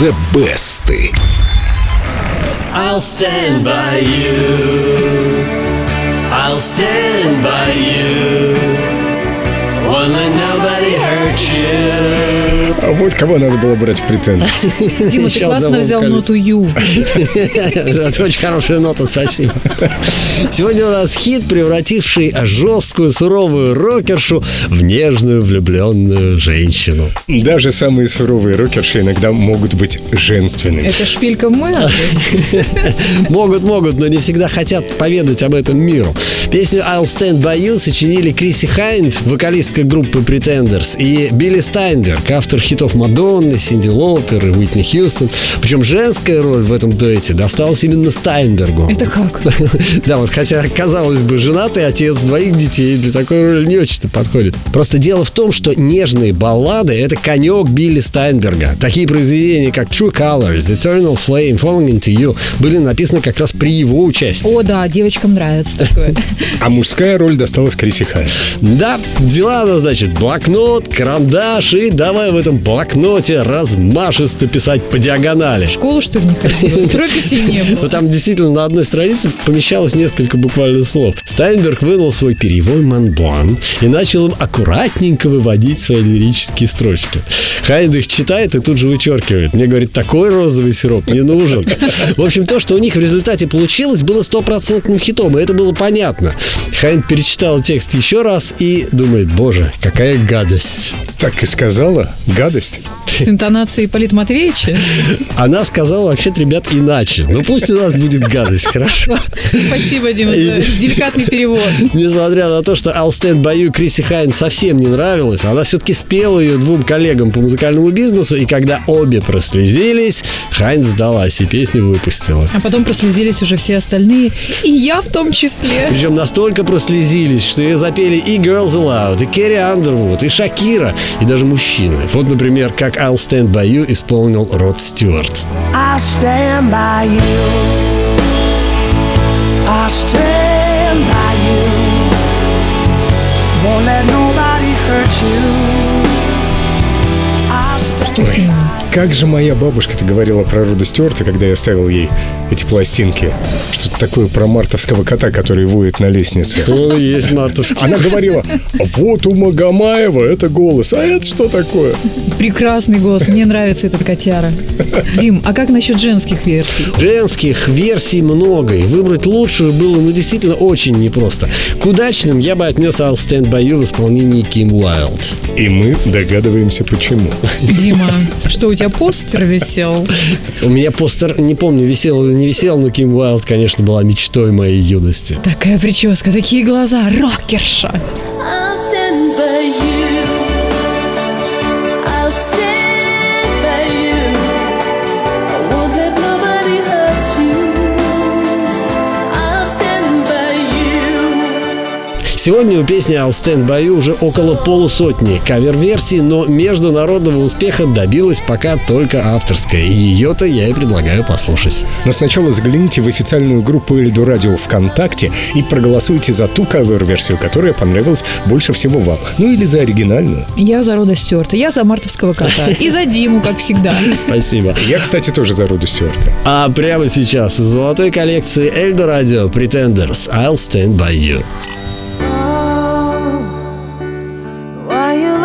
The Best. I'll stand by you. I'll stand by you. Won't let nobody hurt you. А вот кого надо было брать в претензии. Дима, ты классно взял ноту Ю. Это очень хорошая нота, спасибо. Сегодня у нас хит, превративший жесткую, суровую рокершу в нежную, влюбленную женщину. Даже самые суровые рокерши иногда могут быть женственными. Это шпилька в мой. Могут, могут, но не всегда хотят поведать об этом миру. Песню I'll Stand By You сочинили Криси Хайнд, вокалистка группы Pretenders, и Билли Стайнберг, автор хитов Мадонны, Синди Лопер и Уитни Хьюстон. Причем женская роль в этом дуэте досталась именно Стайнбергу. Это как? Да, вот хотя, казалось бы, женатый отец двоих детей для такой роли не очень-то подходит. Просто дело в том, что нежные баллады — это конек Билли Стайнберга. Такие произведения, как True Colors, Eternal Flame, Falling Into You были написаны как раз при его участии. О, да, девочкам нравится такое. А мужская роль досталась Криси Хайн. Да, дела она, значит, блокнот, карандаш и давай в этом блокноте размашисто писать по диагонали. В школу, что ли, не ходила? Прописей не Ну, было. там действительно на одной странице помещалось несколько буквально слов. Стайнберг вынул свой перьевой манблан и начал им аккуратненько выводить свои лирические строчки. Хайнд их читает и тут же вычеркивает. Мне говорит, такой розовый сироп не нужен. В общем, то, что у них в результате получилось, было стопроцентным хитом, и это было понятно. Хайнд перечитал текст еще раз и думает, боже, какая гадость. Так и сказала. Гадость. Christian С интонацией Полит Матвеевича. Она сказала, вообще-то, ребят, иначе. Ну пусть у нас будет гадость, хорошо? Спасибо, Дима, за деликатный перевод. Несмотря на то, что I'll Stand By You Криси Хайн совсем не нравилась, она все-таки спела ее двум коллегам по музыкальному бизнесу, и когда обе прослезились, Хайн сдалась и песню выпустила. А потом прослезились уже все остальные, и я в том числе. Причем настолько прослезились, что ее запели и Girls Aloud, и Керри Андервуд, и Шакира, и даже мужчины. Вот, например, как I'll Stand By You исполнил Род Стюарт. I stand by you. I stand by you. Won't let nobody hurt you. I stand. Как же моя бабушка-то говорила про Рода Стюарта, когда я ставил ей эти пластинки? Что-то такое про мартовского кота, который воет на лестнице. То есть мартовский. Она говорила, вот у Магомаева это голос, а это что такое? Прекрасный голос, мне нравится этот котяра. Дим, а как насчет женских версий? Женских версий много, и выбрать лучшую было ну, действительно очень непросто. К удачным я бы отнес I'll Stand By You в исполнении Ким Уайлд. И мы догадываемся, почему. Дима, что у тебя постер висел? У меня постер, не помню, висел или не висел, но Ким Уайлд, конечно, была мечтой моей юности. Такая прическа, такие глаза, рокерша. Сегодня у песни I'll Stand By You уже около полусотни кавер-версий, но международного успеха добилась пока только авторская. И ее-то я и предлагаю послушать. Но сначала загляните в официальную группу Эльду Радио ВКонтакте и проголосуйте за ту кавер-версию, которая понравилась больше всего вам. Ну или за оригинальную. Я за Рода Стюарта, я за мартовского кота. И за Диму, как всегда. Спасибо. Я, кстати, тоже за Роду Стюарта. А прямо сейчас из золотой коллекции Эльдо Радио Pretenders I'll Stand By You.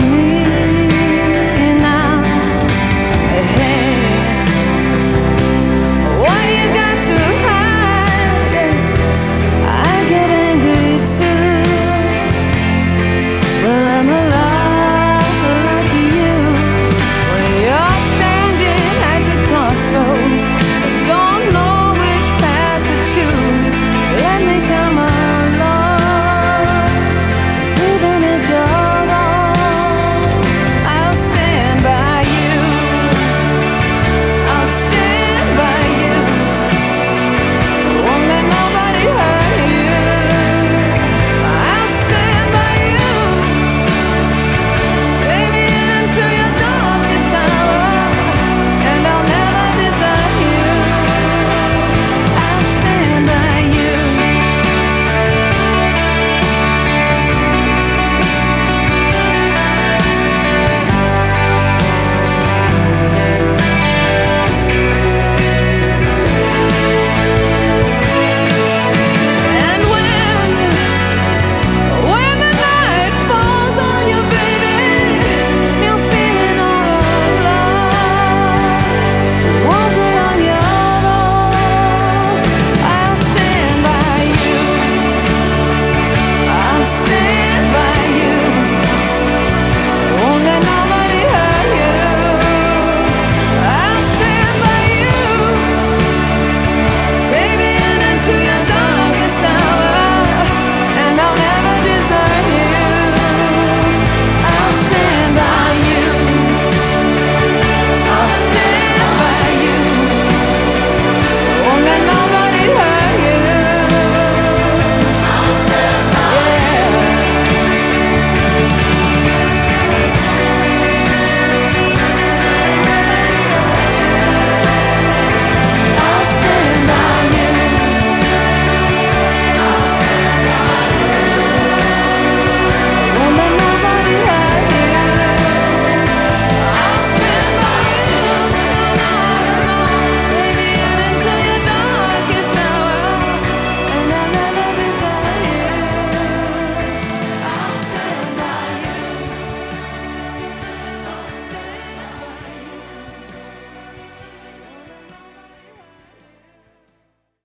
to me.